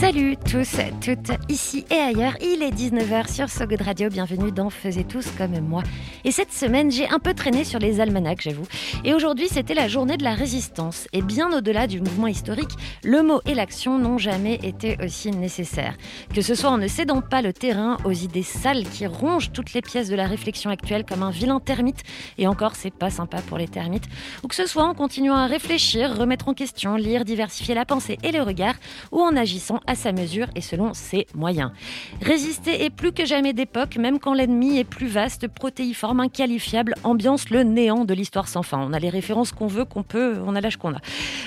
Salut tous, toutes, ici et ailleurs, il est 19h sur So Good Radio, bienvenue dans Faisez tous comme moi. Et cette semaine, j'ai un peu traîné sur les almanachs, j'avoue. Et aujourd'hui, c'était la journée de la résistance. Et bien au-delà du mouvement historique, le mot et l'action n'ont jamais été aussi nécessaires. Que ce soit en ne cédant pas le terrain aux idées sales qui rongent toutes les pièces de la réflexion actuelle comme un vilain termite, et encore, c'est pas sympa pour les termites, ou que ce soit en continuant à réfléchir, remettre en question, lire, diversifier la pensée et le regard, ou en agissant sa mesure et selon ses moyens. Résister est plus que jamais d'époque, même quand l'ennemi est plus vaste, protéiforme, inqualifiable, ambiance le néant de l'histoire sans fin. On a les références qu'on veut, qu'on peut, on a l'âge qu'on a.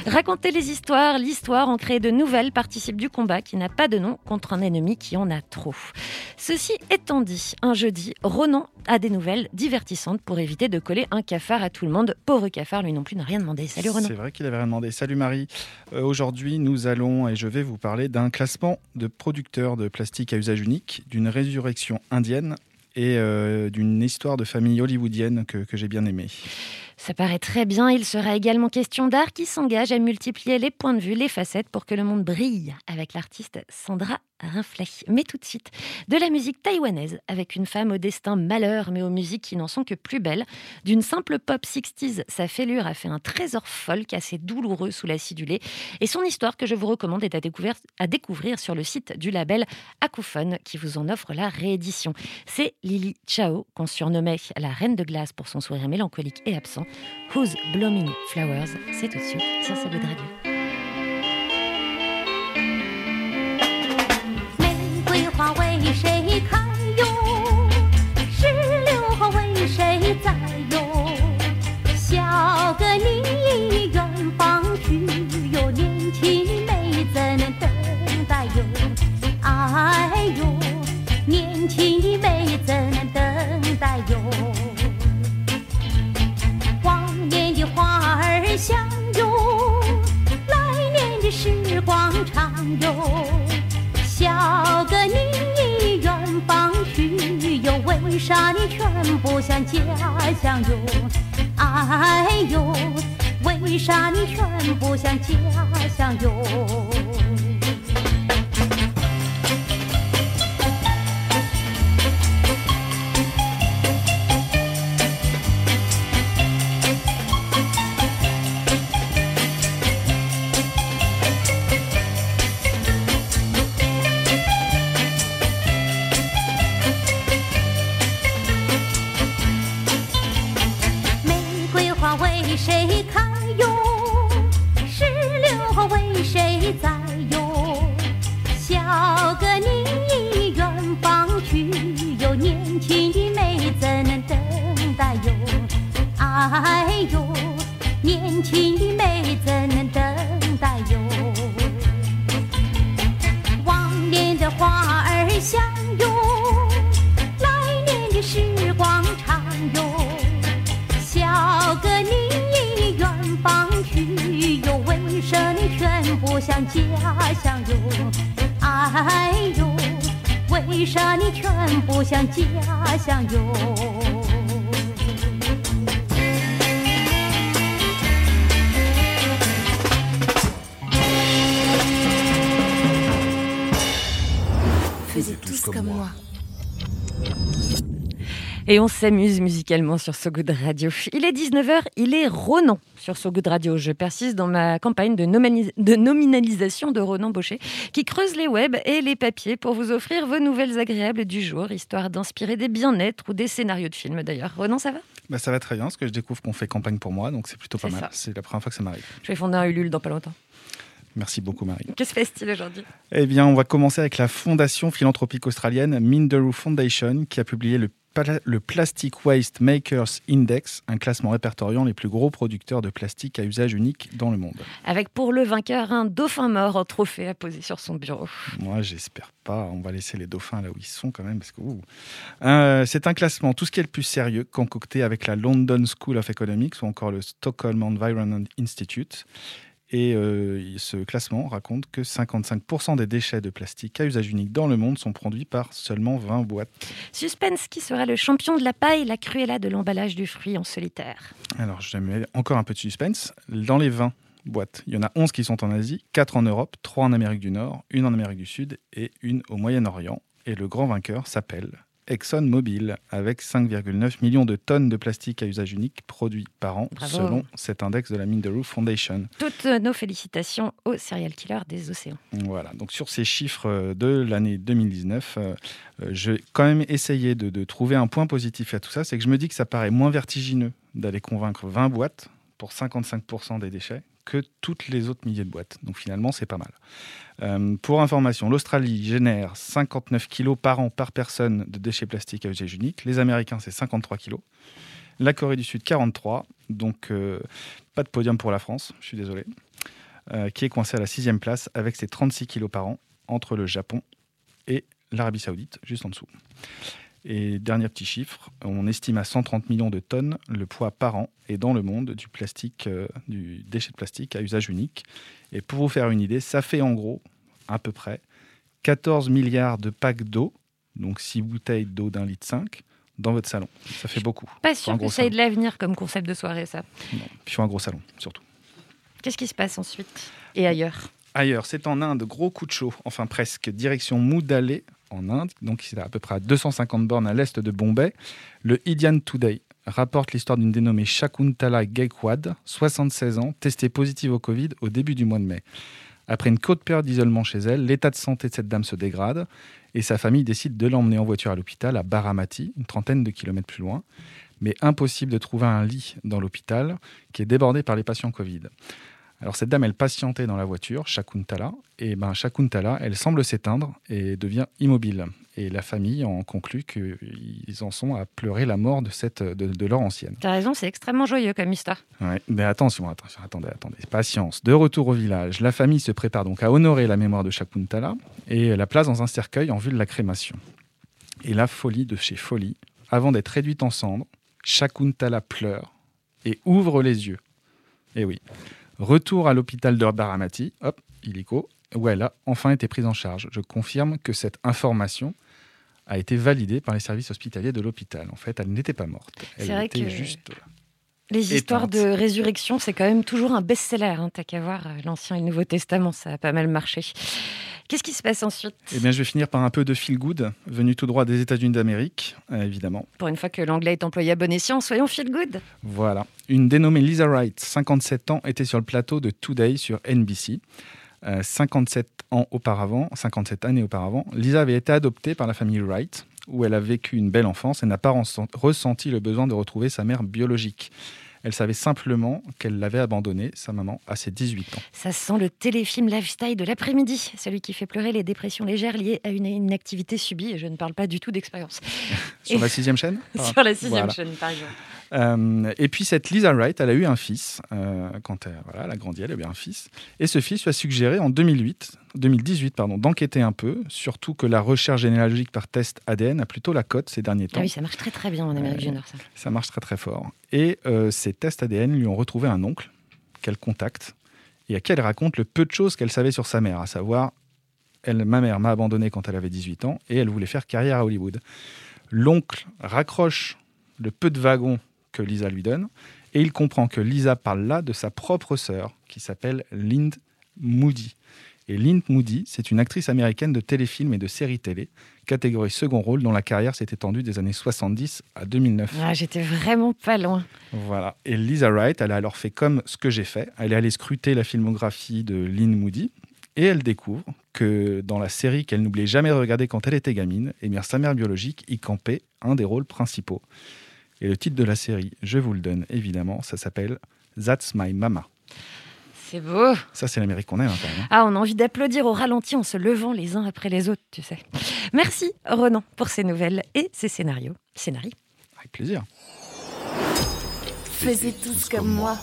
Raconter les histoires, l'histoire, en créer de nouvelles, participe du combat qui n'a pas de nom contre un ennemi qui en a trop. Ceci étant dit, un jeudi, Ronan a des nouvelles divertissantes pour éviter de coller un cafard à tout le monde. Pauvre cafard, lui non plus n'a rien demandé. Salut Ronan. C'est vrai qu'il avait rien demandé. Salut Marie. Euh, Aujourd'hui, nous allons et je vais vous parler d'un classement de producteurs de plastique à usage unique, d'une résurrection indienne et euh, d'une histoire de famille hollywoodienne que, que j'ai bien aimée. Ça paraît très bien. Il sera également question d'art qui s'engage à multiplier les points de vue, les facettes pour que le monde brille avec l'artiste Sandra Rinflet. Mais tout de suite, de la musique taïwanaise avec une femme au destin malheur, mais aux musiques qui n'en sont que plus belles. D'une simple pop 60s, sa fêlure a fait un trésor folk assez douloureux sous l'acidulé. Et son histoire que je vous recommande est à découvrir, sur le site du label Acophone qui vous en offre la réédition. C'est Lily Chao qu'on surnommait la reine de glace pour son sourire mélancolique et absent. Who's Blooming Flowers C'est tout de suite sur ce bout de radio. 花为谁开哟？石榴花为谁栽哟？小哥你远方去哟，年轻妹怎能等待哟？哎哟，年轻妹怎能等待哟？往年的花儿香哟，来年的时光长哟。为啥你全不想家乡哟？哎哟，为啥你全不想家乡哟？Et on s'amuse musicalement sur So Good Radio. Il est 19h, il est Ronan sur So Good Radio. Je persiste dans ma campagne de, nominalisation de Ronan Baucher qui creuse les webs et les papiers pour vous offrir vos nouvelles agréables du jour, histoire d'inspirer des bien-être ou des scénarios de films d'ailleurs. Ronan, ça va? Bah, ça va très bien parce que je découvre qu'on fait campagne pour moi, donc c'est plutôt pas mal. C'est la première fois que ça m'arrive. Je vais fonder un Ulule dans pas longtemps. Merci beaucoup Marie. Que se passe-t-il aujourd'hui? Eh bien, on va commencer avec la fondation philanthropique australienne Minderoo Foundation qui a publié le le Plastic Waste Makers Index, un classement répertoriant les plus gros producteurs de plastique à usage unique dans le monde. Avec pour le vainqueur un dauphin mort en trophée à poser sur son bureau. Moi, j'espère pas. On va laisser les dauphins là où ils sont quand même. parce que. Euh, C'est un classement, tout ce qui est le plus sérieux, concocté avec la London School of Economics ou encore le Stockholm Environment Institute. Et euh, ce classement raconte que 55% des déchets de plastique à usage unique dans le monde sont produits par seulement 20 boîtes. Suspense qui sera le champion de la paille, la cruella de l'emballage du fruit en solitaire. Alors, je mets encore un peu de suspense. Dans les 20 boîtes, il y en a 11 qui sont en Asie, 4 en Europe, 3 en Amérique du Nord, une en Amérique du Sud et une au Moyen-Orient. Et le grand vainqueur s'appelle ExxonMobil, avec 5,9 millions de tonnes de plastique à usage unique produits par an, Bravo. selon cet index de la Minderoo Foundation. Toutes nos félicitations aux serial killers des océans. Voilà, donc sur ces chiffres euh, de l'année 2019, euh, euh, je vais quand même essayer de, de trouver un point positif à tout ça, c'est que je me dis que ça paraît moins vertigineux d'aller convaincre 20 boîtes pour 55% des déchets que toutes les autres milliers de boîtes. Donc finalement, c'est pas mal. Euh, pour information, l'Australie génère 59 kilos par an par personne de déchets plastiques à usage unique. Les Américains, c'est 53 kilos. La Corée du Sud, 43. Donc euh, pas de podium pour la France, je suis désolé. Euh, qui est coincé à la sixième place avec ses 36 kilos par an entre le Japon et l'Arabie Saoudite, juste en dessous. Et dernier petit chiffre, on estime à 130 millions de tonnes le poids par an et dans le monde du plastique, euh, du déchet de plastique à usage unique. Et pour vous faire une idée, ça fait en gros à peu près 14 milliards de packs d'eau, donc 6 bouteilles d'eau d'un litre 5, dans votre salon. Ça fait beaucoup. Pas un sûr que gros ça ait de l'avenir comme concept de soirée, ça. Non. Puis faut un gros salon, surtout. Qu'est-ce qui se passe ensuite Et ailleurs? Ailleurs, c'est en Inde, gros coup de chaud, enfin presque, direction Moudalé en Inde, donc c'est à peu près à 250 bornes à l'est de Bombay. Le Indian Today rapporte l'histoire d'une dénommée Shakuntala Gaikwad, 76 ans, testée positive au Covid au début du mois de mai. Après une courte période d'isolement chez elle, l'état de santé de cette dame se dégrade et sa famille décide de l'emmener en voiture à l'hôpital à Baramati, une trentaine de kilomètres plus loin. Mais impossible de trouver un lit dans l'hôpital qui est débordé par les patients Covid. Alors cette dame, elle patientait dans la voiture, Shakuntala, et ben Shakuntala, elle semble s'éteindre et devient immobile. Et la famille en conclut qu'ils en sont à pleurer la mort de, cette, de, de leur ancienne. T'as raison, c'est extrêmement joyeux comme histoire. Ouais, mais attention, attention, attendez, attendez, patience. De retour au village, la famille se prépare donc à honorer la mémoire de Shakuntala et la place dans un cercueil en vue de la crémation. Et la folie de chez folie, avant d'être réduite en cendres, Shakuntala pleure et ouvre les yeux. Et oui, retour à l'hôpital de Baramati, hop, illico, où elle a enfin été prise en charge. Je confirme que cette information a été validée par les services hospitaliers de l'hôpital. En fait, elle n'était pas morte. Elle C'est vrai était que- juste là. Les histoires de résurrection, c'est quand même toujours un best-seller. hein. T'as qu'à voir euh, l'Ancien et le Nouveau Testament, ça a pas mal marché. Qu'est-ce qui se passe ensuite? Eh bien, je vais finir par un peu de feel good, venu tout droit des États-Unis d'Amérique, euh, évidemment. Pour une fois que l'anglais est employé à bon escient, soyons feel good. Voilà. Une dénommée Lisa Wright, 57 ans, était sur le plateau de Today sur NBC. Euh, 57 ans auparavant, 57 années auparavant, Lisa avait été adoptée par la famille Wright, où elle a vécu une belle enfance et n'a pas ressent- ressenti le besoin de retrouver sa mère biologique. Elle savait simplement qu'elle l'avait abandonnée, sa maman, à ses 18 ans. Ça sent le téléfilm lifestyle de l'après-midi, celui qui fait pleurer les dépressions légères liées à une inactivité subie. Et je ne parle pas du tout d'expérience. Sur Et- la sixième chaîne? Sur la sixième Voilà. chaîne, par exemple. Euh, et puis cette Lisa Wright, elle a eu un fils. euh, quand elle, voilà, elle a grandi, elle a eu un fils. Et ce fils lui a suggéré en 2008, 2018 pardon, d'enquêter un peu, surtout que la recherche généalogique par test ADN a plutôt la cote ces derniers temps. Ah oui, ça marche très très bien en Amérique du. Nord, ça. Ça marche très très fort. Et euh, ces tests ADN lui ont retrouvé un oncle qu'elle contacte et à qui elle raconte le peu de choses qu'elle savait sur sa mère, à savoir, elle, ma mère m'a abandonné quand elle avait 18 ans et elle voulait faire carrière à Hollywood. L'oncle raccroche le peu de wagons que Lisa lui donne et il comprend que Lisa parle là de sa propre sœur qui s'appelle Lind Moody. Et Lind Moody, c'est une actrice américaine de téléfilms et de séries télé, catégorie second rôle, dont la carrière s'est étendue des années 70 à 2009. Ah, J'étais vraiment pas loin. Voilà. Et Lisa Wright, elle a alors fait comme ce que j'ai fait. Elle est allée scruter la filmographie de Lynn Moody et elle découvre que dans la série qu'elle n'oubliait jamais de regarder quand elle était gamine, eh bien, sa mère biologique y campait un des rôles principaux. Et le titre de la série, je vous le donne évidemment, ça s'appelle That's My Mama. C'est beau. Ça, c'est l'Amérique qu'on aime, hein, quand même. Ah, on a envie d'applaudir au ralenti en se levant les uns après les autres, tu sais. Merci, Renan, pour ces nouvelles et ces scénarios. Scénarii. Avec plaisir. Faisez tous comme moi.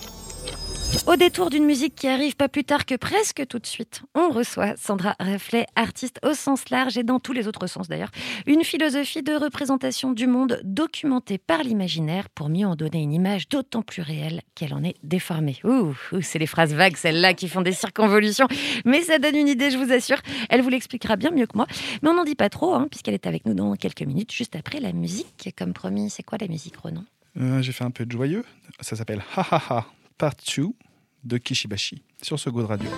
Au détour d'une musique qui arrive pas plus tard que presque tout de suite, on reçoit Sandra Reflet, artiste au sens large et dans tous les autres sens d'ailleurs, une philosophie de représentation du monde documentée par l'imaginaire pour mieux en donner une image d'autant plus réelle qu'elle en est déformée. Ouh, c'est les phrases vagues celles-là qui font des circonvolutions, mais ça donne une idée, je vous assure. Elle vous l'expliquera bien mieux que moi, mais on n'en dit pas trop hein, puisqu'elle est avec nous dans quelques minutes, juste après la musique. Comme promis, c'est quoi la musique, Renan Euh, J'ai fait un peu de joyeux. Ça s'appelle Ha Ha Ha Part 2 de Kishibashi sur ce Good Radio.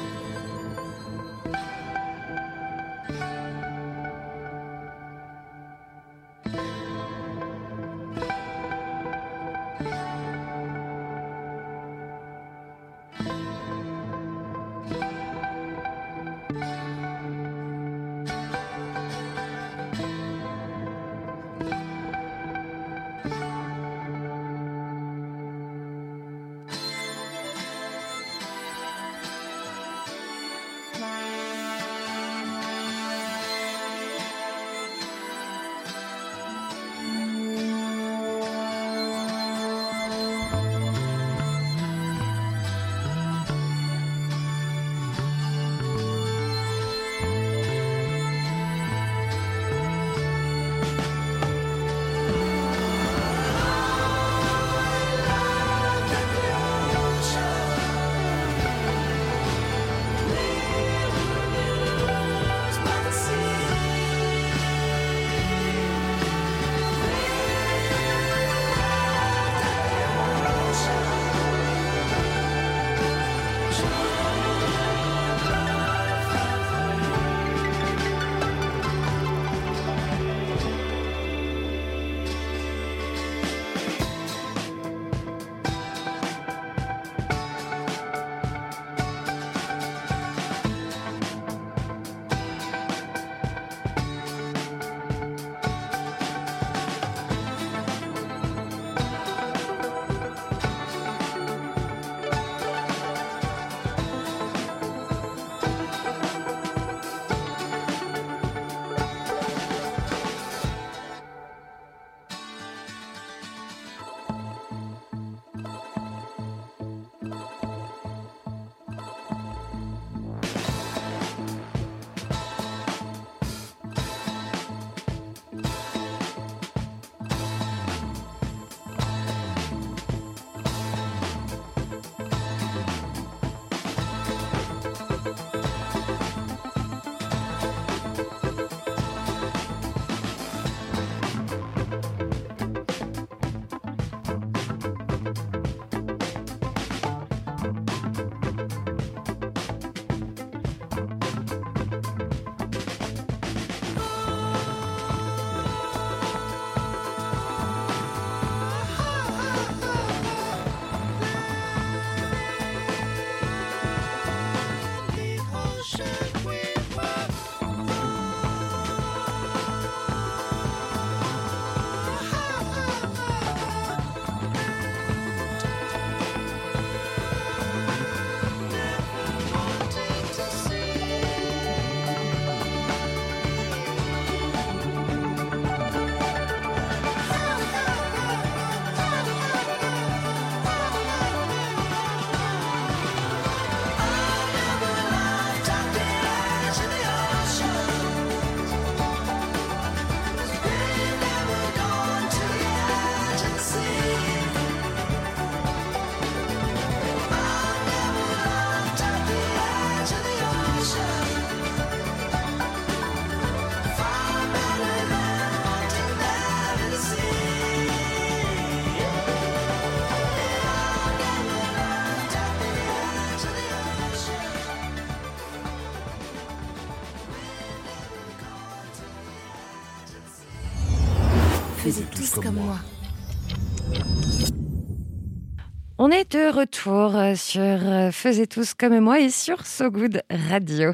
Est de retour euh, sur euh, Faisez tous comme moi et sur So Good Radio.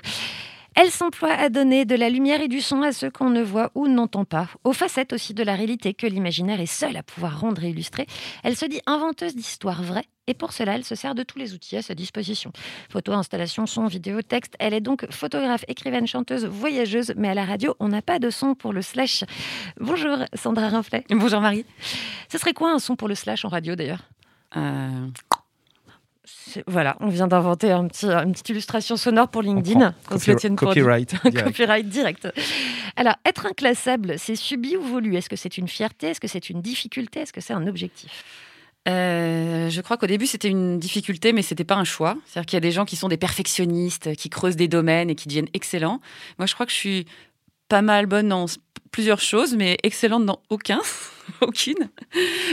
Elle s'emploie à donner de la lumière et du son à ceux qu'on ne voit ou n'entend pas, aux facettes aussi de la réalité que l'imaginaire est seul à pouvoir rendre et illustrer. Elle se dit inventeuse d'histoires vraies et pour cela, elle se sert de tous les outils à sa disposition. Photo, installation, son, vidéo, texte. Elle est donc photographe, écrivaine, chanteuse, voyageuse, mais à la radio, on n'a pas de son pour le slash. Bonjour Sandra Rinflet. Bonjour Marie. Ce serait quoi un son pour le slash en radio d'ailleurs? Euh, Voilà, on vient d'inventer un petit, une petite illustration sonore pour LinkedIn. copyri- copyright direct. Copyright direct. Alors, être inclassable, c'est subi ou voulu? Est-ce que c'est une fierté? Est-ce que c'est une difficulté? Est-ce que c'est un objectif? Euh, je crois qu'au début c'était une difficulté, mais c'était pas un choix. C'est-à-dire qu'il y a des gens qui sont des perfectionnistes, qui creusent des domaines et qui deviennent excellents. Moi, je crois que je suis pas mal bonne dans plusieurs choses, mais excellente dans aucun, aucune.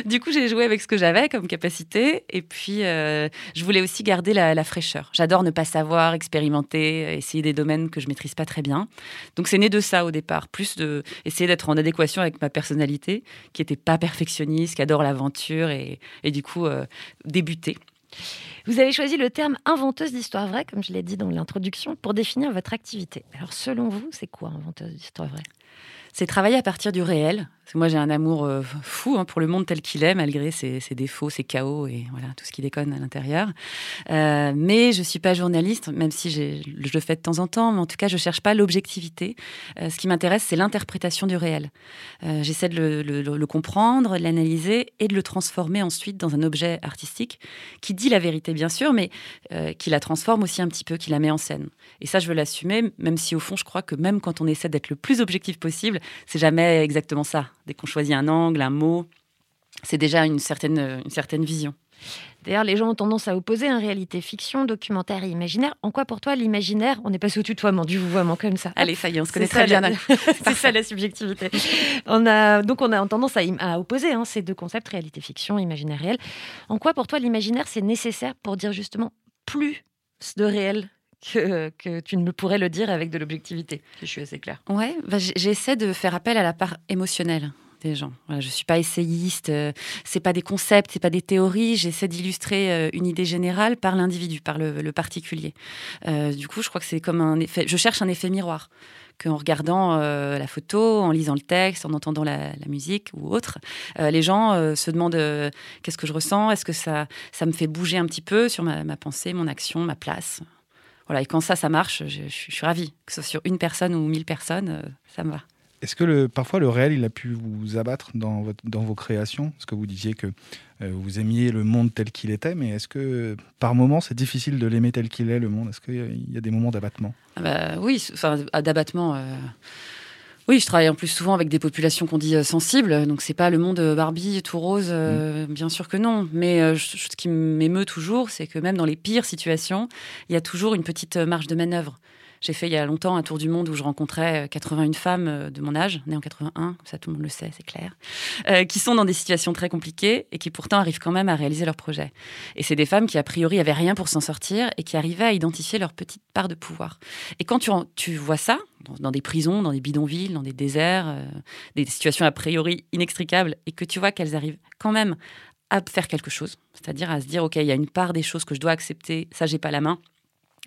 Du coup, j'ai joué avec ce que j'avais comme capacité, et puis euh, je voulais aussi garder la, la fraîcheur. J'adore ne pas savoir, expérimenter, essayer des domaines que je maîtrise pas très bien. Donc c'est né de ça au départ, plus de essayer d'être en adéquation avec ma personnalité, qui était pas perfectionniste, qui adore l'aventure et, et du coup euh, débuter. Vous avez choisi le terme inventeuse d'histoire vraie, comme je l'ai dit dans l'introduction, pour définir votre activité. Alors, selon vous, c'est quoi inventeuse d'histoire vraie C'est travailler à partir du réel. Moi, j'ai un amour euh, fou hein, pour le monde tel qu'il est, malgré ses, défauts, ses chaos et tout ce qui déconne à l'intérieur. Euh, mais je suis pas journaliste, même si je le fais de temps en temps. Mais en tout cas, je cherche pas l'objectivité. Euh, ce qui m'intéresse, c'est l'interprétation du réel. J'essaie de le, le- comprendre, de l'analyser et de le transformer ensuite dans un objet artistique qui dit la vérité, bien sûr, mais qui la transforme aussi un petit peu, qui la met en scène. Et ça, je veux l'assumer, même si au fond, je crois que même quand on essaie d'être le plus objectif possible, c'est jamais exactement ça. Dès qu'on choisit un angle, un mot, c'est déjà une certaine, une certaine vision. D'ailleurs, les gens ont tendance à opposer un réalité fiction, documentaire et imaginaire. En quoi, pour toi, l'imaginaire, on est passé au tutoiement, du vouvoiement comme ça? Allez, ça y est, on se connaît très bien. la- c'est ça la subjectivité. On a, donc on a tendance à opposer hein, ces deux concepts, réalité fiction, imaginaire réel. En quoi pour toi l'imaginaire c'est nécessaire pour dire justement plus de réel que, tu ne me pourrais le dire avec de l'objectivité Je suis assez claire. Ouais, bah, j'essaie de faire appel à la part émotionnelle des gens. Je suis pas essayiste, euh, c'est pas des concepts, c'est pas des théories. J'essaie d'illustrer euh, une idée générale par l'individu, par le, particulier. Euh, du coup, je crois que c'est comme un effet. Je cherche un effet miroir qu'en regardant euh, la photo, en lisant le texte, en entendant la, musique ou autre, les gens se demandent qu'est-ce que je ressens, est-ce que ça, ça me fait bouger un petit peu sur ma pensée, mon action, ma place? Voilà, et quand ça, ça marche, je, je- je suis ravie. Que ce soit sur une personne ou mille personnes, euh, ça me va. Est-ce que le, parfois le réel, il a pu vous abattre dans, votre, dans vos créations? Parce que vous disiez que euh, vous aimiez le monde tel qu'il était, mais est-ce que par moments c'est difficile de l'aimer tel qu'il est, le monde? Est-ce qu'il y a des moments d'abattement? Ah bah, oui, enfin, d'abattement. euh, Oui, je travaille en plus souvent avec des populations qu'on dit euh, sensibles, donc c'est pas le monde euh, Barbie tout rose, euh, bien sûr que non. Mais je- ce qui m'émeut toujours, c'est que même dans les pires situations, il y a toujours une petite marge de manœuvre. J'ai fait il y a longtemps un tour du monde où je rencontrais euh, 81 femmes euh, de mon âge, nées en 81, comme ça tout le monde le sait, c'est clair, euh, qui sont dans des situations très compliquées et qui pourtant arrivent quand même à réaliser leurs projets. Et c'est des femmes qui a priori avaient rien pour s'en sortir et qui arrivaient à identifier leur petite part de pouvoir. Et quand tu, vois ça, dans, des prisons, dans des bidonvilles, dans des déserts, euh, des situations a priori inextricables, et que tu vois qu'elles arrivent quand même à faire quelque chose, c'est-à-dire à se dire, OK, il y a une part des choses que je dois accepter, ça, j'ai pas la main,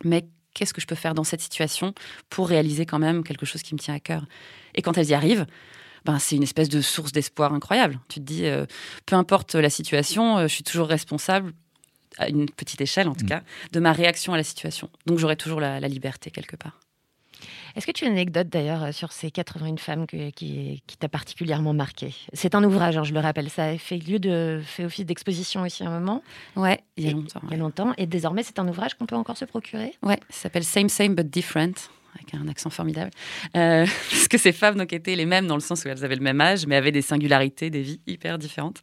mais qu'est-ce que je peux faire dans cette situation pour réaliser quand même quelque chose qui me tient à cœur Et quand elles y arrivent, ben, c'est une espèce de source d'espoir incroyable. Tu te dis, euh, peu importe la situation, euh, je suis toujours responsable, à une petite échelle en tout Mm. cas, de ma réaction à la situation. Donc j'aurai toujours la, la liberté quelque part. Est-ce que tu as une anecdote d'ailleurs euh, sur ces 81 femmes que- qui, qui t'a particulièrement marqué C'est un ouvrage, hein, je le rappelle, ça a fait lieu de fait office d'exposition aussi à un moment, Ouais, il y a longtemps. il y a longtemps, et désormais c'est un ouvrage qu'on peut encore se procurer? Ouais, ça s'appelle Same Same But Different, avec un accent formidable. Euh, parce que ces femmes donc, étaient les mêmes dans le sens où elles avaient le même âge, mais avaient des singularités, des vies hyper différentes.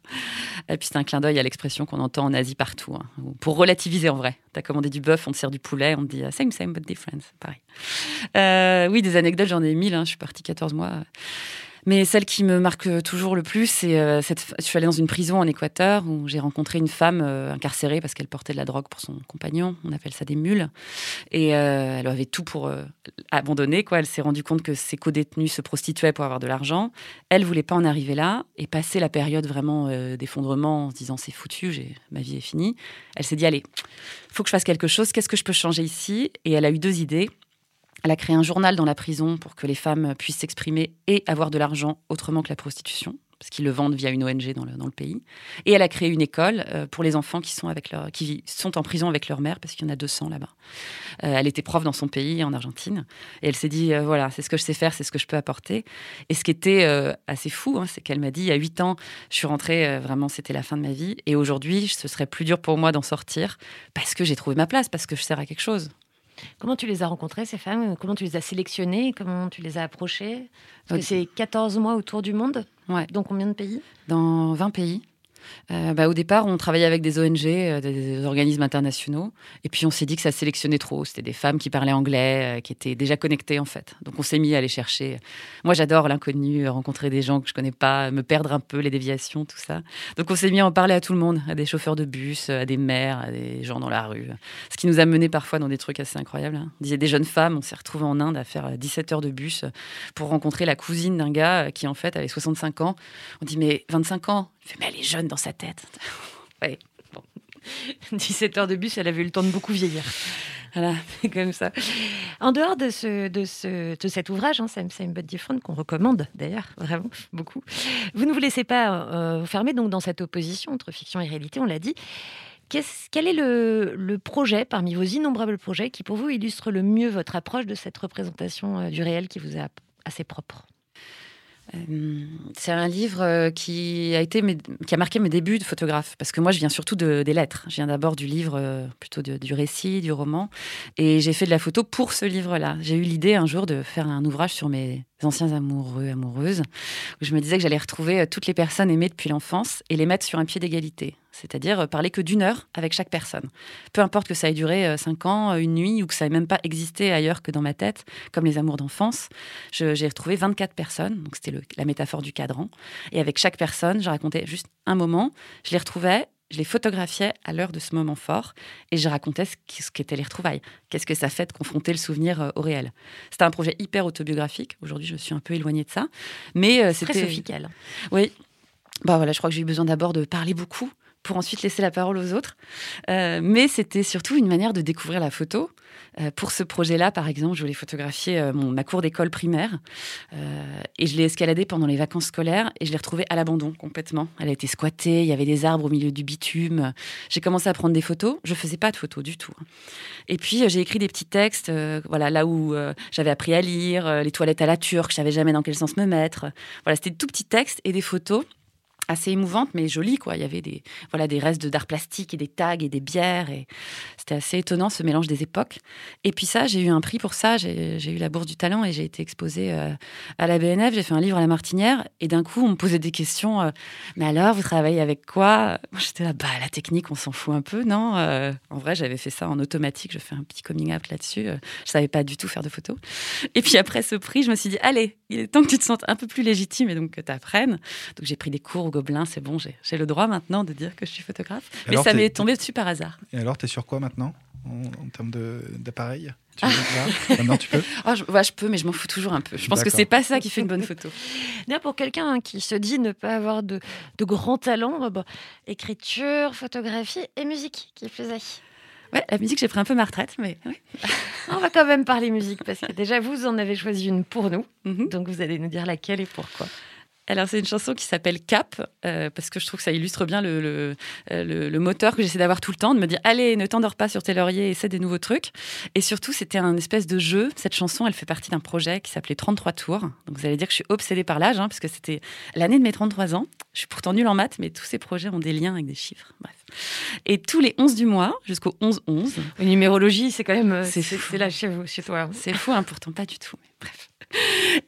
Et puis c'est un clin d'œil à l'expression qu'on entend en Asie partout. hein, pour relativiser en vrai. T'as commandé du bœuf, on te sert du poulet, on te dit euh, Same Same But Different, pareil. Euh, oui, des anecdotes, j'en ai mille, hein, je suis partie 14 mois. Mais celle qui me marque toujours le plus, c'est euh, cette. Je suis allée dans une prison en Équateur où j'ai rencontré une femme euh, incarcérée parce qu'elle portait de la drogue pour son compagnon. On appelle ça des mules. Et euh, elle avait tout pour euh, abandonner. Quoi. Elle s'est rendue compte que ses co-détenus se prostituaient pour avoir de l'argent. Elle voulait pas en arriver là et passer la période vraiment euh, d'effondrement en se disant c'est foutu, ma vie est finie. Elle s'est dit allez, faut que je fasse quelque chose. Qu'est-ce que je peux changer ici? Et elle a eu deux idées. Elle a créé un journal dans la prison pour que les femmes puissent s'exprimer et avoir de l'argent autrement que la prostitution parce qu'ils le vendent via une ONG dans le, dans le pays. Et elle a créé une école euh, pour les enfants qui sont, avec leur, qui sont en prison avec leur mère, parce qu'il y en a 200 là-bas. Euh, elle était prof dans son pays, en Argentine. Et elle s'est dit, euh, voilà, c'est ce que je sais faire, c'est ce que je peux apporter. Et ce qui était assez fou, hein, c'est qu'elle m'a dit, il y a 8 ans, je suis rentrée, vraiment, c'était la fin de ma vie. Et aujourd'hui, ce serait plus dur pour moi d'en sortir, parce que j'ai trouvé ma place, parce que je sers à quelque chose. Comment tu les as rencontrées, ces femmes? Comment tu les as sélectionnées? Comment tu les as approchées? Parce que c'est 14 mois autour du monde. Ouais. Dans combien de pays? Dans 20 pays. Euh, bah, au départ, on travaillait avec des ONG, euh, des, organismes internationaux. Et puis, on s'est dit que ça sélectionnait trop. C'était des femmes qui parlaient anglais, euh, qui étaient déjà connectées, en fait. Donc, on s'est mis à aller chercher. Moi, j'adore l'inconnu, rencontrer des gens que je connais pas, me perdre un peu, les déviations, tout ça. Donc, on s'est mis à en parler à tout le monde, à des chauffeurs de bus, à des mères, à des gens dans la rue. Ce qui nous a mené parfois dans des trucs assez incroyables. hein. Disait des jeunes femmes, on s'est retrouvés en Inde à faire euh, 17 heures de bus pour rencontrer la cousine d'un gars qui, en fait, avait 65 ans. On dit, mais 25 ans fait, mais elle est jeune dans sa tête. ouais, bon. 17 heures de bus, elle avait eu le temps de beaucoup vieillir. Voilà, comme ça. En dehors de, ce, de, ce, de cet ouvrage, hein, Same Same But Different, qu'on recommande d'ailleurs, vraiment beaucoup, vous ne vous laissez pas euh, fermer donc dans cette opposition entre fiction et réalité, on l'a dit. Quel est le, projet parmi vos innombrables projets qui pour vous illustre le mieux votre approche de cette représentation euh, du réel qui vous est assez propre? C'est un livre euh, qui a été qui a marqué mes débuts de photographe parce que moi je viens surtout de, des lettres. Je viens d'abord du livre, euh, plutôt du récit, du roman, et j'ai fait de la photo pour ce livre-là. J'ai eu l'idée un jour de faire un ouvrage sur mes anciens amoureux, amoureuses, où je me disais que j'allais retrouver euh, toutes les personnes aimées depuis l'enfance et les mettre sur un pied d'égalité. C'est-à-dire euh, parler que d'une heure avec chaque personne. Peu importe que ça ait duré euh, cinq ans, euh, une nuit, ou que ça ait même pas existé ailleurs que dans ma tête, comme les amours d'enfance. J'ai retrouvé 24 personnes, donc c'était la métaphore du cadran. Et avec chaque personne, je racontais juste un moment, je les retrouvais, je les photographiais à l'heure de ce moment fort, et je racontais ce qu'étaient les retrouvailles. Qu'est-ce que ça fait de confronter le souvenir au réel? C'était un projet hyper autobiographique. Aujourd'hui, je me suis un peu éloignée de ça. Mais euh, Très c'était... sophical. Oui. Bah voilà, je crois que j'ai eu besoin d'abord de parler beaucoup pour ensuite laisser la parole aux autres. Euh, mais c'était surtout une manière de découvrir la photo. Euh, pour ce projet-là, par exemple, je voulais photographier euh, ma cour d'école primaire et je l'ai escaladée pendant les vacances scolaires et je l'ai retrouvée à l'abandon complètement. Elle a été squattée, il y avait des arbres au milieu du bitume. J'ai commencé à prendre des photos. Je faisais pas de photos du tout. Et puis j'ai écrit des petits textes, voilà, là où j'avais appris à lire, les toilettes à la turque, je savais jamais dans quel sens me mettre. Voilà, c'était de tout petits textes et des photos assez émouvantes mais jolies quoi. Il y avait des voilà des restes d'art plastique et des tags et des bières et c'était assez étonnant ce mélange des époques. Et puis ça, j'ai eu un prix pour ça. J'ai eu la bourse du talent et j'ai été exposée euh, à la BNF. J'ai fait un livre à la Martinière et d'un coup on me posait des questions. euh, mais alors vous travaillez avec quoi? J'étais là bah la technique on s'en fout un peu non? Euh, En vrai j'avais fait ça en automatique. Je fais un petit coming out là-dessus. Je savais pas du tout faire de photos. Et puis après ce prix, je me suis dit allez il est temps que tu te sentes un peu plus légitime et donc que tu apprennes. Donc j'ai pris des cours au Gobelin, c'est bon, j'ai j'ai le droit maintenant de dire que je suis photographe. Mais ça m'est tombé dessus par hasard. Et alors, t'es sur quoi maintenant en, en termes de- d'appareil? Tu Maintenant, tu peux? Oh, je, ouais, je peux, mais je m'en fous toujours un peu. Je pense que c'est pas ça qui fait une bonne photo. D'ailleurs, pour quelqu'un hein, qui se dit ne pas avoir de, de grands talents, euh, bon, écriture, photographie et musique qui faisait. Ouais, la musique, j'ai pris un peu ma retraite, mais. On va quand même parler musique parce que déjà vous en avez choisi une pour nous, Mhm. donc vous allez nous dire laquelle et pourquoi. Alors, c'est une chanson qui s'appelle Cap, euh, parce que je trouve que ça illustre bien le, le, euh, le- le moteur que j'essaie d'avoir tout le temps, de me dire Allez, ne t'endors pas sur tes lauriers, essaie des nouveaux trucs. Et surtout, c'était un espèce de jeu. Cette chanson, elle fait partie d'un projet qui s'appelait 33 tours. Donc, vous allez dire que je suis obsédée par l'âge, hein, parce que c'était l'année de mes 33 ans. Je suis pourtant nulle en maths, mais tous ces projets ont des liens avec des chiffres. Bref. Et tous les 11 du mois, jusqu'au 11-11, La numérologie, c'est quand même euh, C'est là chez vous, chez toi. c'est fou, hein, pourtant pas du tout. Mais bref.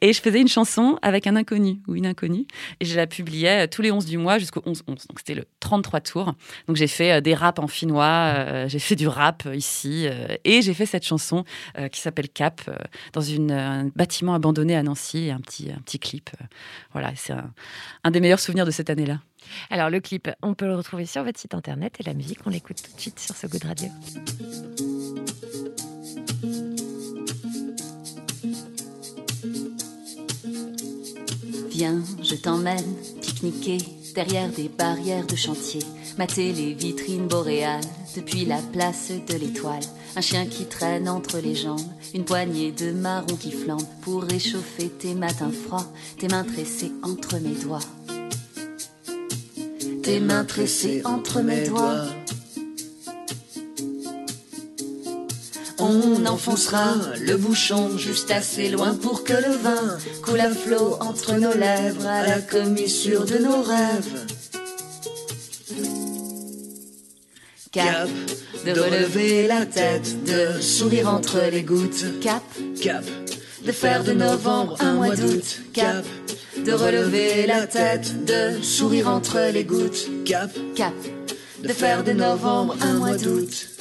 Et je faisais une chanson avec un inconnu ou une inconnue. Et je la publiais euh, tous les 11 du mois jusqu'au 11-11. Donc c'était le 33 tours. Donc j'ai fait euh, des raps en finnois, euh, j'ai fait du rap ici. et j'ai fait cette chanson qui s'appelle Cap dans un bâtiment abandonné à Nancy. Un petit, clip. voilà, c'est un, un des meilleurs souvenirs de cette année-là. Alors le clip, on peut le retrouver sur votre site internet et la musique, on l'écoute tout de suite sur ce Good Radio. Je t'emmène pique-niquer derrière des barrières de chantier, mater les vitrines boréales depuis la place de l'étoile. Un chien qui traîne entre les jambes, Une poignée de marron qui flambe pour réchauffer tes matins froids, tes mains tressées entre mes doigts. Tes mains tressées entre mes doigts. On enfoncera le bouchon juste assez loin pour que le vin coule à flot entre nos lèvres à la commissure de nos rêves. Cap de relever la tête, de sourire entre les gouttes. Cap, Cap, de faire de novembre un mois d'août. Cap, de relever la tête, de sourire entre les gouttes. cap, Cap, de faire de novembre un mois d'août.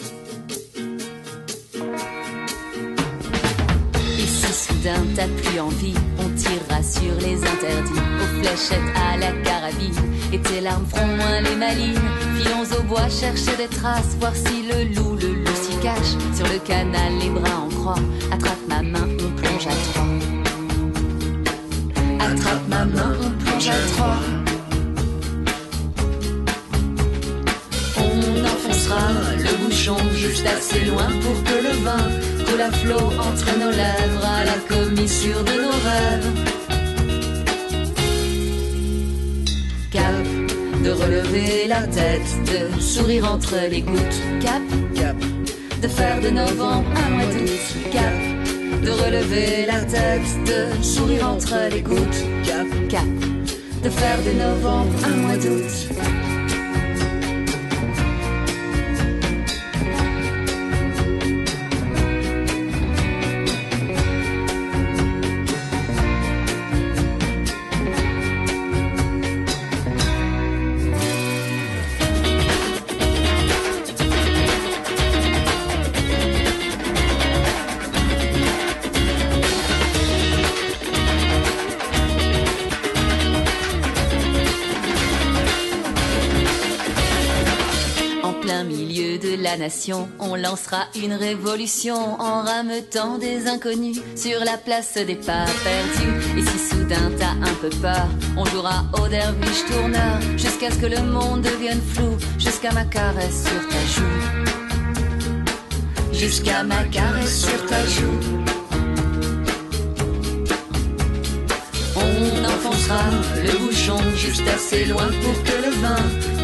Soudain t'as plus envie, on tirera sur les interdits, aux fléchettes à la carabine, et tes larmes feront moins les malines. Filons au bois chercher des traces, voir si le loup, le loup s'y cache. Sur le canal, les bras en croix, attrape ma main, on plonge à trois. Attrape ma main, on plonge à trois. On enfoncera le bouchon juste assez loin pour que le vin coule à flot entre nos lèvres à la commissure de nos rêves. Cap de relever la tête, de sourire entre les gouttes. Cap, cap, de faire de novembre un mois d'août. Cap de relever la tête, de sourire entre les gouttes. cap, Cap de faire de novembre un mois d'août. On lancera une révolution en rameutant des inconnus sur la place des pas perdus. Et si soudain t'as un peu peur, on jouera au derviche tourneur jusqu'à ce que le monde devienne flou, jusqu'à ma caresse sur ta joue. Jusqu'à ma caresse sur ta joue. Le bouchon juste assez loin pour que le vin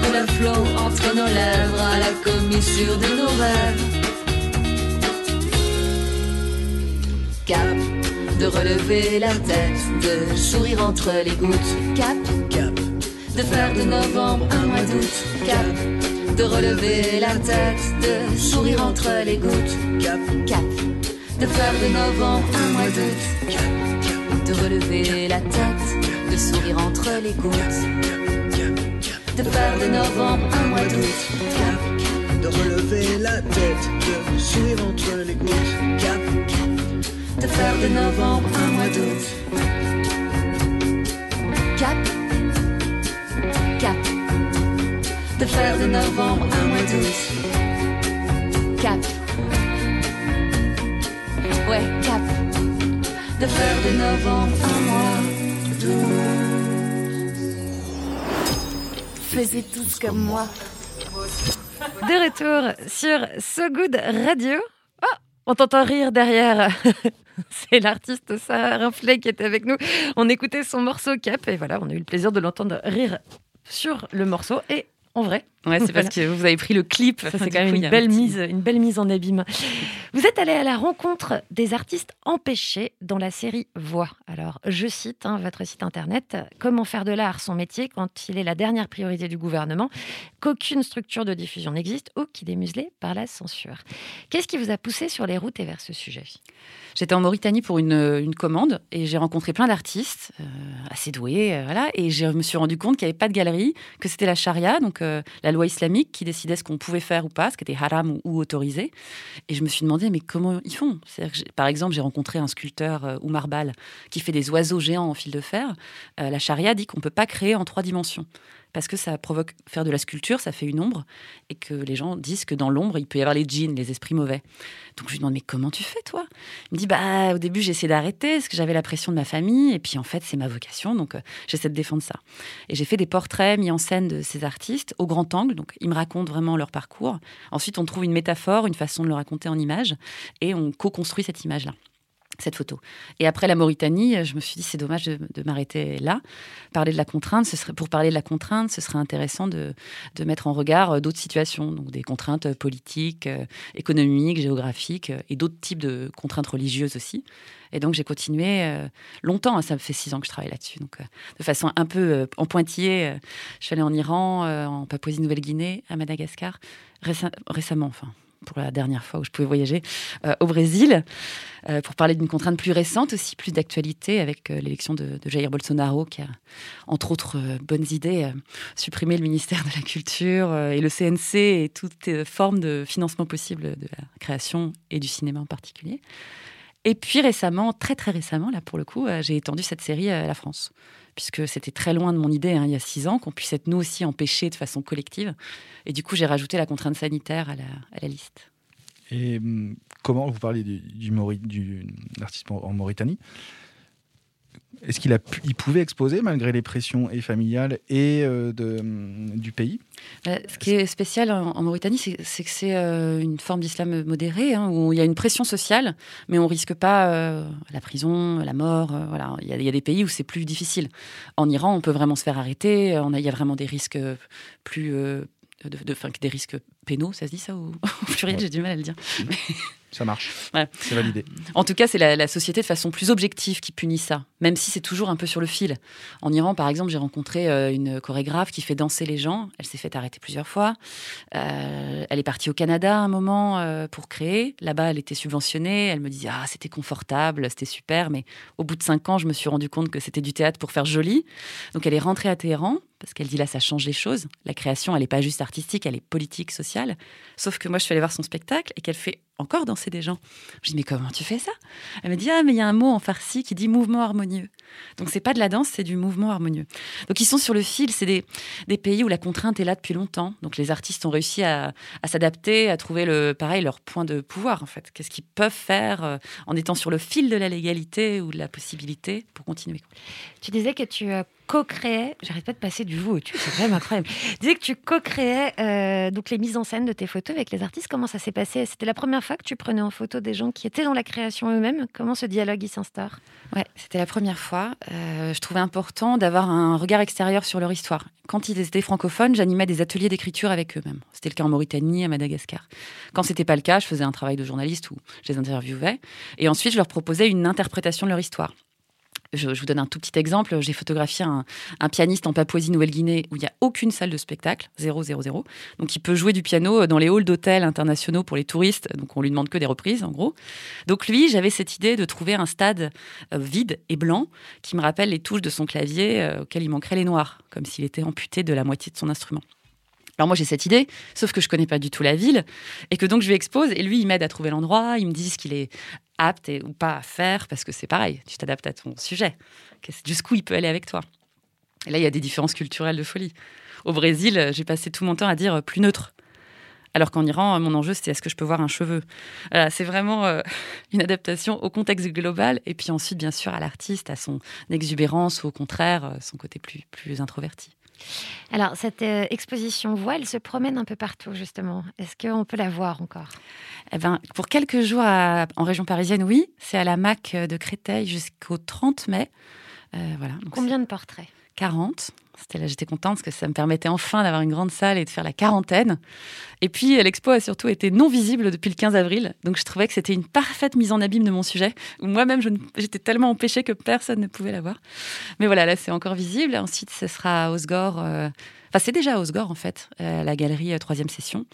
coule à flot entre nos lèvres à la commissure de nos rêves. Cap de relever la tête, de sourire entre les gouttes. Cap, cap, de faire de novembre un mois d'août. Cap de relever la tête, de sourire entre les gouttes. cap, Cap de faire de novembre un mois d'août. cap, De relever la tête, de sourire entre les gouttes. De faire de novembre un mois d'août. De relever la tête, de sourire entre les gouttes. Cap, de faire de novembre un mois d'août. Cap, cap, de faire de novembre un mois d'août. Cap, ouais, cap, de faire de novembre un mois Faisez tous comme moi. De retour sur So Good Radio. Oh, on t'entend rire derrière. C'est l'artiste Sarah Rinflet qui était avec nous. On écoutait son morceau Cap et voilà, on a eu le plaisir de l'entendre rire sur le morceau et en vrai. Ouais, c'est parce que vous avez pris le clip. Ça, c'est quand même coup, une un belle, petit- mise, une belle mise en abîme. Vous êtes allé à la rencontre des artistes empêchés dans la série Voix. Alors, je cite hein, votre site internet Comment faire de l'art son métier quand il est la dernière priorité du gouvernement, qu'aucune structure de diffusion n'existe ou qu'il est muselé par la censure? Qu'est-ce qui vous a poussé sur les routes et vers ce sujet? J'étais en Mauritanie pour une, une commande et j'ai rencontré plein d'artistes euh, assez doués, euh, voilà. Et je me suis rendu compte qu'il n'y avait pas de galerie, que c'était la charia, donc euh, la loi islamique, qui décidait ce qu'on pouvait faire ou pas, ce qui était haram ou, autorisé. Et je me suis demandé, mais comment ils font? Par exemple, j'ai rencontré un sculpteur, euh, Oumar qui fait des oiseaux géants en fil de fer. Euh, la charia dit qu'on ne peut pas créer en trois dimensions. Parce que ça provoque faire de la sculpture, ça fait une ombre, et que les gens disent que dans l'ombre, il peut y avoir les djinns, les esprits mauvais. Donc je lui demande, mais comment tu fais, toi? Il me dit, bah, au début, j'ai essayé d'arrêter, parce que j'avais la pression de ma famille, et puis en fait, c'est ma vocation, donc euh, j'essaie de défendre ça. Et j'ai fait des portraits mis en scène de ces artistes au grand angle, donc ils me racontent vraiment leur parcours. Ensuite, on trouve une métaphore, une façon de le raconter en image, et on co-construit cette image-là cette photo. Et après la Mauritanie, je me suis dit c'est dommage de, m'arrêter là. Parler de la contrainte, pour parler de la contrainte, ce serait intéressant de, mettre en regard euh, d'autres situations, donc des contraintes euh, politiques, euh, économiques, géographiques et d'autres types de contraintes religieuses aussi. Et donc j'ai continué longtemps, hein, ça me fait six ans que je travaille là-dessus, donc de façon un peu en pointillé. je suis allée en Iran, en Papouasie-Nouvelle-Guinée, à Madagascar, récem- récemment, enfin pour la dernière fois où je pouvais voyager euh, au Brésil, euh, pour parler d'une contrainte plus récente aussi, plus d'actualité, avec euh, l'élection de, Jair Bolsonaro, qui a, entre autres bonnes idées, supprimé le ministère de la Culture et le CNC et toute euh, forme de financement possible de la création et du cinéma en particulier. Et puis récemment, très très récemment, là pour le coup, j'ai étendu cette série à la France. Puisque c'était très loin de mon idée, hein, il y a six ans, qu'on puisse être nous aussi empêchés de façon collective. Et du coup, j'ai rajouté la contrainte sanitaire à la, liste. Et hum, comment vous parlez du, l'artiste en Mauritanie? Est-ce qu'il il pouvait exposer malgré les pressions et familiales et euh, hum, du pays? Euh, Ce qui est spécial en, Mauritanie, c'est que c'est euh, une forme d'islam modéré, hein, où il y a une pression sociale, mais on risque pas la prison, la mort. voilà, il y, a- des pays où c'est plus difficile. En Iran, on peut vraiment se faire arrêter. Il y a vraiment des risques plus, des risques pénaux. Ça se dit ça ou au pluriel J'ai du mal à le dire. Ça marche. C'est validé. En tout cas, c'est la, la société de façon plus objective qui punit ça, même si c'est toujours un peu sur le fil. En Iran, par exemple, j'ai rencontré euh, une chorégraphe qui fait danser les gens. Elle s'est fait arrêter plusieurs fois. Euh, elle est partie au Canada un moment euh, pour créer. Là-bas, elle était subventionnée. Elle me disait ah c'était confortable, c'était super, mais au bout de cinq ans, je me suis rendu compte que c'était du théâtre pour faire joli. Donc elle est rentrée à Téhéran parce qu'elle dit là ça change les choses. La création, elle n'est pas juste artistique, elle est politique, sociale. Sauf que moi, je suis allée voir son spectacle et qu'elle fait encore danser des gens. Je dis mais comment tu fais ça? Elle me dit ah mais il y a un mot en farsi qui dit mouvement harmonieux. Donc c'est pas de la danse, c'est du mouvement harmonieux. Donc ils sont sur le fil, c'est des, pays où la contrainte est là depuis longtemps. Donc les artistes ont réussi à, à s'adapter, à trouver le pareil leur point de pouvoir en fait. Qu'est-ce qu'ils peuvent faire euh, en étant sur le fil de la légalité ou de la possibilité pour continuer. Tu disais que tu euh, co-créais, j'arrête pas de passer du vous au tu, c'est vraiment incroyable. Tu disais que tu co-créais euh, donc les mises en scène de tes photos avec les artistes. Comment ça s'est passé? C'était la première fois que tu prenais en photo des gens qui étaient dans la création eux-mêmes? Comment ce dialogue il s'instaure? Ouais, c'était la première fois. Euh, je trouvais important d'avoir un regard extérieur sur leur histoire. Quand ils étaient francophones, j'animais des ateliers d'écriture avec eux-mêmes. C'était le cas en Mauritanie, à Madagascar. Quand c'était pas le cas, je faisais un travail de journaliste où je les interviewais. Et ensuite, je leur proposais une interprétation de leur histoire. Je, vous donne un tout petit exemple. J'ai photographié un, pianiste en Papouasie-Nouvelle-Guinée où il n'y a aucune salle de spectacle, 0, 0, 0. Donc il peut jouer du piano dans les halls d'hôtels internationaux pour les touristes. Donc on lui demande que des reprises, en gros. Donc lui, j'avais cette idée de trouver un stade euh, vide et blanc qui me rappelle les touches de son clavier euh, auquel il manquerait les noirs, comme s'il était amputé de la moitié de son instrument. Alors moi j'ai cette idée, sauf que je connais pas du tout la ville et que donc je lui expose et lui il m'aide à trouver l'endroit, il me dit ce qu'il est apte ou pas à faire parce que c'est pareil, tu t'adaptes à ton sujet. Jusqu'où il peut aller avec toi Et là il y a des différences culturelles de folie. Au Brésil, euh, j'ai passé tout mon temps à dire euh, plus neutre. Alors qu'en Iran, euh, mon enjeu, c'était est-ce que je peux voir un cheveu? C'est vraiment une adaptation au contexte global et puis ensuite, bien sûr, à l'artiste, à son exubérance ou au contraire, son côté plus, plus introverti. Alors, cette euh, exposition voix, elle se promène un peu partout, justement. Est-ce qu'on peut la voir encore? Eh ben, pour quelques jours à- en région parisienne, oui. C'est à la MAC de Créteil jusqu'au 30 mai. Euh, voilà. Donc, Combien de portraits? 40. C'était là, j'étais contente parce que ça me permettait enfin d'avoir une grande salle et de faire la quarantaine. Et puis, euh, l'expo a surtout été non visible depuis le 15 avril. Donc, je trouvais que c'était une parfaite mise en abîme de mon sujet, moi-même, j'étais tellement empêchée que personne ne pouvait la voir. Mais voilà, là, c'est encore visible. Ensuite, ce sera à Osgore. euh, Enfin, c'est déjà à Osgore, en fait, euh, la galerie troisième session.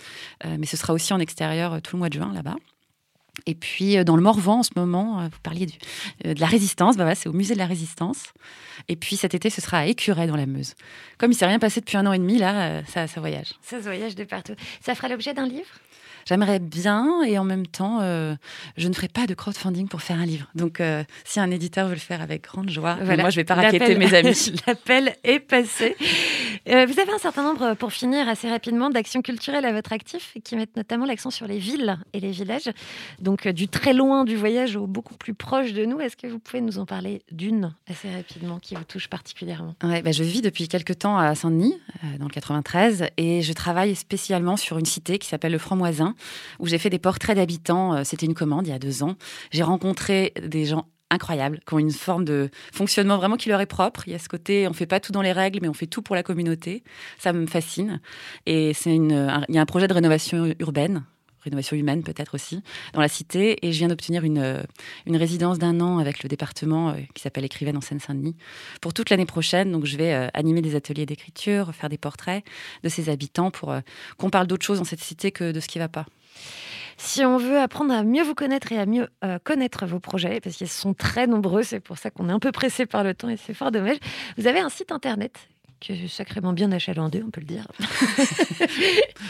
Mais ce sera aussi en extérieur tout le mois de juin, là-bas. Et puis euh, dans le Morvan en ce moment, euh, vous parliez euh, de la résistance, bah c'est au musée de la résistance. Et puis cet été, ce sera à Écureuil dans la Meuse. Comme il s'est rien passé depuis un an et demi, là, ça, ça voyage. Ça se voyage de partout. Ça fera l'objet d'un livre? J'aimerais bien et en même temps, euh, je ne ferai pas de crowdfunding pour faire un livre. Donc euh, si un éditeur veut le faire avec grande joie, moi je vais pas raqueter mes amis. L'appel est passé. Euh, vous avez un certain nombre, pour finir assez rapidement, d'actions culturelles à votre actif qui mettent notamment l'accent sur les villes et les villages. Donc, du très loin du voyage au beaucoup plus proche de nous. Est-ce que vous pouvez nous en parler d'une assez rapidement qui vous touche particulièrement? Ouais, bah, je vis depuis quelques temps à Saint-Denis, dans le 93, et je travaille spécialement sur une cité qui s'appelle le Franc-Moisin, où j'ai fait des portraits d'habitants. Euh, C'était une commande il y a deux ans. J'ai rencontré des gens incroyables, qui ont une forme de fonctionnement vraiment qui leur est propre. Il y a ce côté, on fait pas tout dans les règles, mais on fait tout pour la communauté. Ça me fascine. Et c'est une, un- il y a un projet de rénovation urbaine rénovation humaine peut-être aussi, dans la cité. Et je viens d'obtenir une, euh, une résidence d'un an avec le département euh, qui s'appelle Écrivaine en Seine-Saint-Denis pour toute l'année prochaine. Donc je vais euh, animer des ateliers d'écriture, faire des portraits de ses habitants pour qu'on parle d'autre chose dans cette cité que de ce qui va pas. Si on veut apprendre à mieux vous connaître et à mieux connaître vos projets, parce qu'ils sont très nombreux, c'est pour ça qu'on est un peu pressé par le temps et c'est fort dommage, vous avez un site internet qui est sacrément bien achalandé, on peut le dire.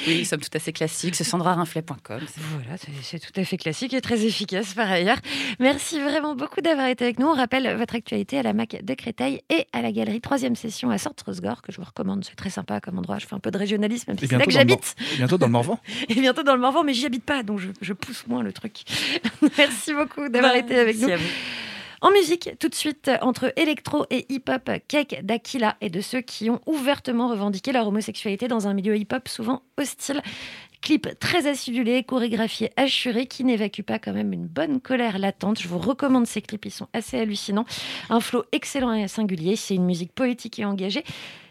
Oui, somme tout assez classique, c'est sandrarinflet.com. Voilà, c'est- tout à fait classique et très efficace par ailleurs. Merci vraiment beaucoup d'avoir été avec nous. On rappelle votre actualité à la MAC de Créteil et à la galerie troisième session à Sortrosgore, que je vous recommande. C'est très sympa comme endroit. Je fais un peu de régionalisme, même si c'est là que j'habite. Bientôt dans le Morvan. Et bientôt dans le Morvan, mais j'y habite pas, donc je, je pousse moins le truc. Merci beaucoup d'avoir Bah, été avec merci nous. à vous. En musique, tout de suite, entre électro et hip-hop, Cake d'Aquila et de ceux qui ont ouvertement revendiqué leur homosexualité dans un milieu hip-hop souvent hostile. Clip très acidulé, chorégraphié, assuré, qui n'évacue pas quand même une bonne colère latente. Je vous recommande ces clips, ils sont assez hallucinants. Un flow excellent et singulier, c'est une musique poétique et engagée.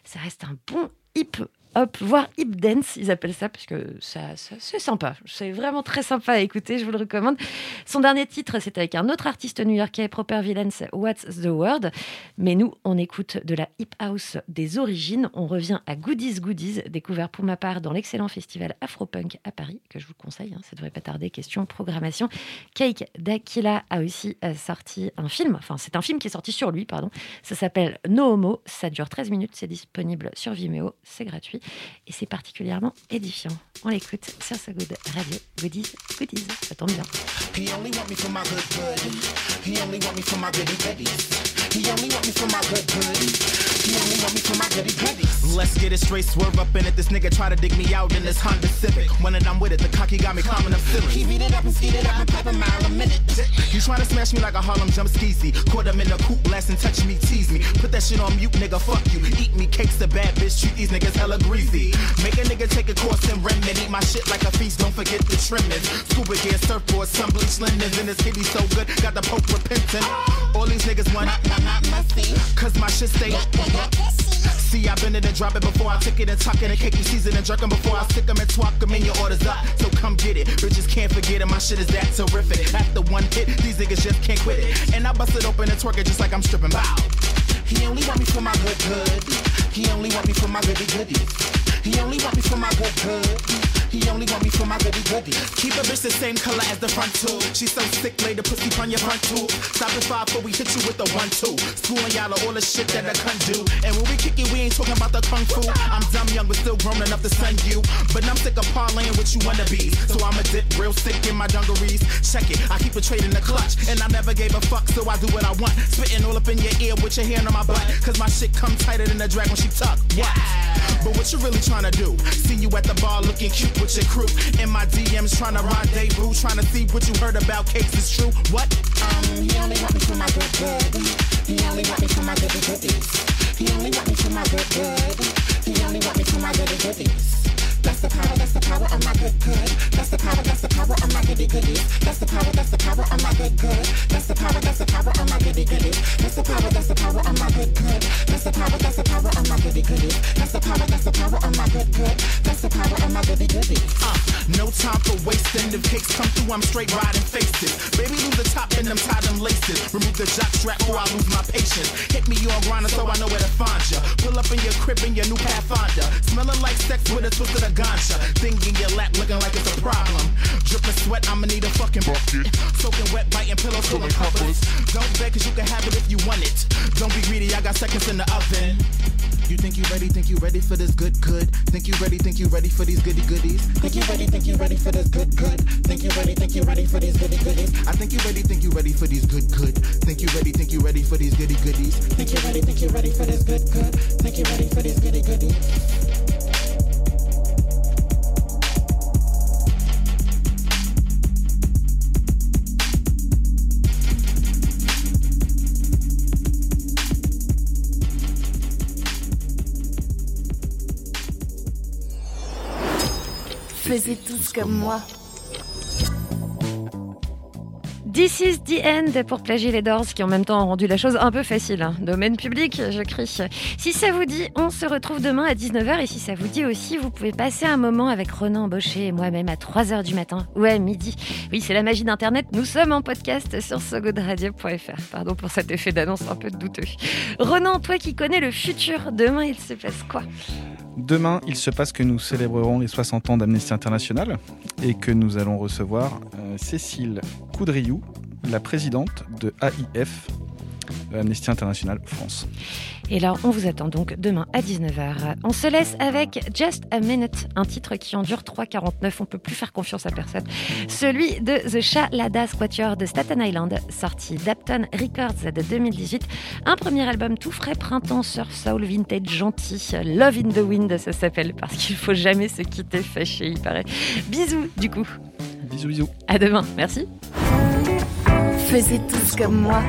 Ça reste un bon hip hop, voire hip dance, ils appellent ça, parce que ça, c'est sympa. C'est vraiment très sympa à écouter, je vous le recommande. Son dernier titre, c'est avec un autre artiste new-yorkais, Proper Villains, What's the Word. Mais nous, on écoute de la hip house des origines. On revient à Goodies Goodies, découvert pour ma part dans l'excellent festival Afropunk à Paris, que je vous conseille, hein, ça devrait pas tarder. Question programmation. Cake d'Aquila a aussi euh, sorti un film, enfin, c'est un film qui est sorti sur lui, pardon. Ça s'appelle No Homo. Ça dure 13 minutes, c'est disponible sur Vimeo, c'est gratuit et c'est particulièrement édifiant. On l'écoute sur sa good radio. Goodies, goodies, ça tombe bien. He only want me for my good. He only want me for my goody goodies. He only want me for my good good. He only want me for my goody goodies. Let's get it straight, swerve up in it. This nigga try to dig me out in this Honda Civic. When I'm with it, the cocky got me climbing up He beat it up and speed it up and pipe a mile a minute. You tryna smash me like a Harlem jump skeezy. Caught him in the coupe, blast and touch me, tease me. Put that shit on mute, nigga, fuck you. Eat me cakes, a bad bitch, treat these niggas hella greasy. Make a nigga take a course remnant. Eat my shit like a feast, don't forget the trimmings. Scuba gear, surfboard, some bleach linens. And this kitty so good, got the pope repentant. All these niggas want Cause my shit stay See, I've been in and drop it before I took it and tuck it and cake you season and jerk 'em before I stick 'em and twalk 'em in your orders up. So come get it. Bitches can't forget it. My shit is that terrific. After one hit, these niggas just can't quit it. And I bust it open and twerk it just like I'm stripping. Bow. He only want me for my good good. He only want me for my goody goodies. He only want me for my good good. He only want me for my goody goodies. Keep a bitch the same color as the front two. She's so sick, lay the pussy on your front too. Stop it five before we hit you with the one two. Schooling y'all all the shit that I can do. And when we kick it, we ain't talking about the kung fu. I'm dumb young, but still grown enough to sun you. But I'm sick of parlaying with you wannabes. So I'ma dip real sick in my dungarees. Check it, I keep a trade in the clutch. And I never gave a fuck, so I do what I want. Spitting all up in your ear with your hand on my butt. Cause my shit come tighter than a drag when she tuck. What? But what you really trying to do? See you at the bar looking cute with your crew. In my DMs trying to rendezvous. Trying to see what you heard about cakes is true. What? Um, he only want me for my good good. He only want me for my goody goodies. He only want me for my good good. He only want me for my goody goodies. That's the power, that's the power of my good good. That's the power, that's the power of my goody goodies. That's the power, that's the power of my good good. That's the power, that's the power of my goody goodies. That's the power, that's the power of my good good. That's the power, that's the power of my goody goodies. That's the power, that's the power of my good good. That's the power of my goody goodies. Uh, no time for wasting. If cakes come through, I'm straight riding faces. Baby, lose the top and them tie them laces. Remove the jock strap before I lose my patience. Hit me on grinder so I know where to find ya. Pull up in your crib in your new Pathfinder. Smelling like sex with a twist of the ganja. Thing in your lap looking like it's a problem. Dripping sweat, I'ma need a fucking bucket. Soaking wet, biting pillows full of covers. Don't beg cause you can have it if you want it. Don't be greedy, I got seconds in the oven. You think you ready, think you ready for this good, good. Think you ready, think you ready for these goody goodies. Think you ready, think you ready for this good, good. Think you ready, think you ready for these goody goodies. I think you ready, think you ready for these good, good. Think you ready, think you ready for these goody goodies. Think you ready, think you ready for this good, good. Think you ready for these goody goodies. Faisez tous comme moi. This is the end pour plagier les Doors qui en même temps ont rendu la chose un peu facile. hein. Domaine public, je crie. Si ça vous dit, on se retrouve demain à 19h et si ça vous dit aussi, vous pouvez passer un moment avec Ronan Embauché et moi-même à 3h du matin ou à midi. Oui, c'est la magie d'Internet. Nous sommes en podcast sur sogoodradio.fr. Pardon pour cet effet d'annonce un peu douteux. Ronan, toi qui connais le futur, demain il se passe quoi? Demain, il se passe que nous célébrerons les 60 ans d'Amnesty International et que nous allons recevoir euh, Cécile Coudriou, la présidente de AIF, Amnesty International France. Et là, on vous attend donc demain à 19h. On se laisse avec Just a Minute, un titre qui en dure 3,49. On peut plus faire confiance à personne. Celui de The Shalada Squatter de Staten Island, sorti d'Apton Records de 2018. Un premier album tout frais, printemps, surf, soul, vintage, gentil. Love in the Wind, ça s'appelle, parce qu'il faut jamais se quitter fâché, il paraît. Bisous, du coup. Bisous, bisous. À demain. Merci. Faisez tous comme moi.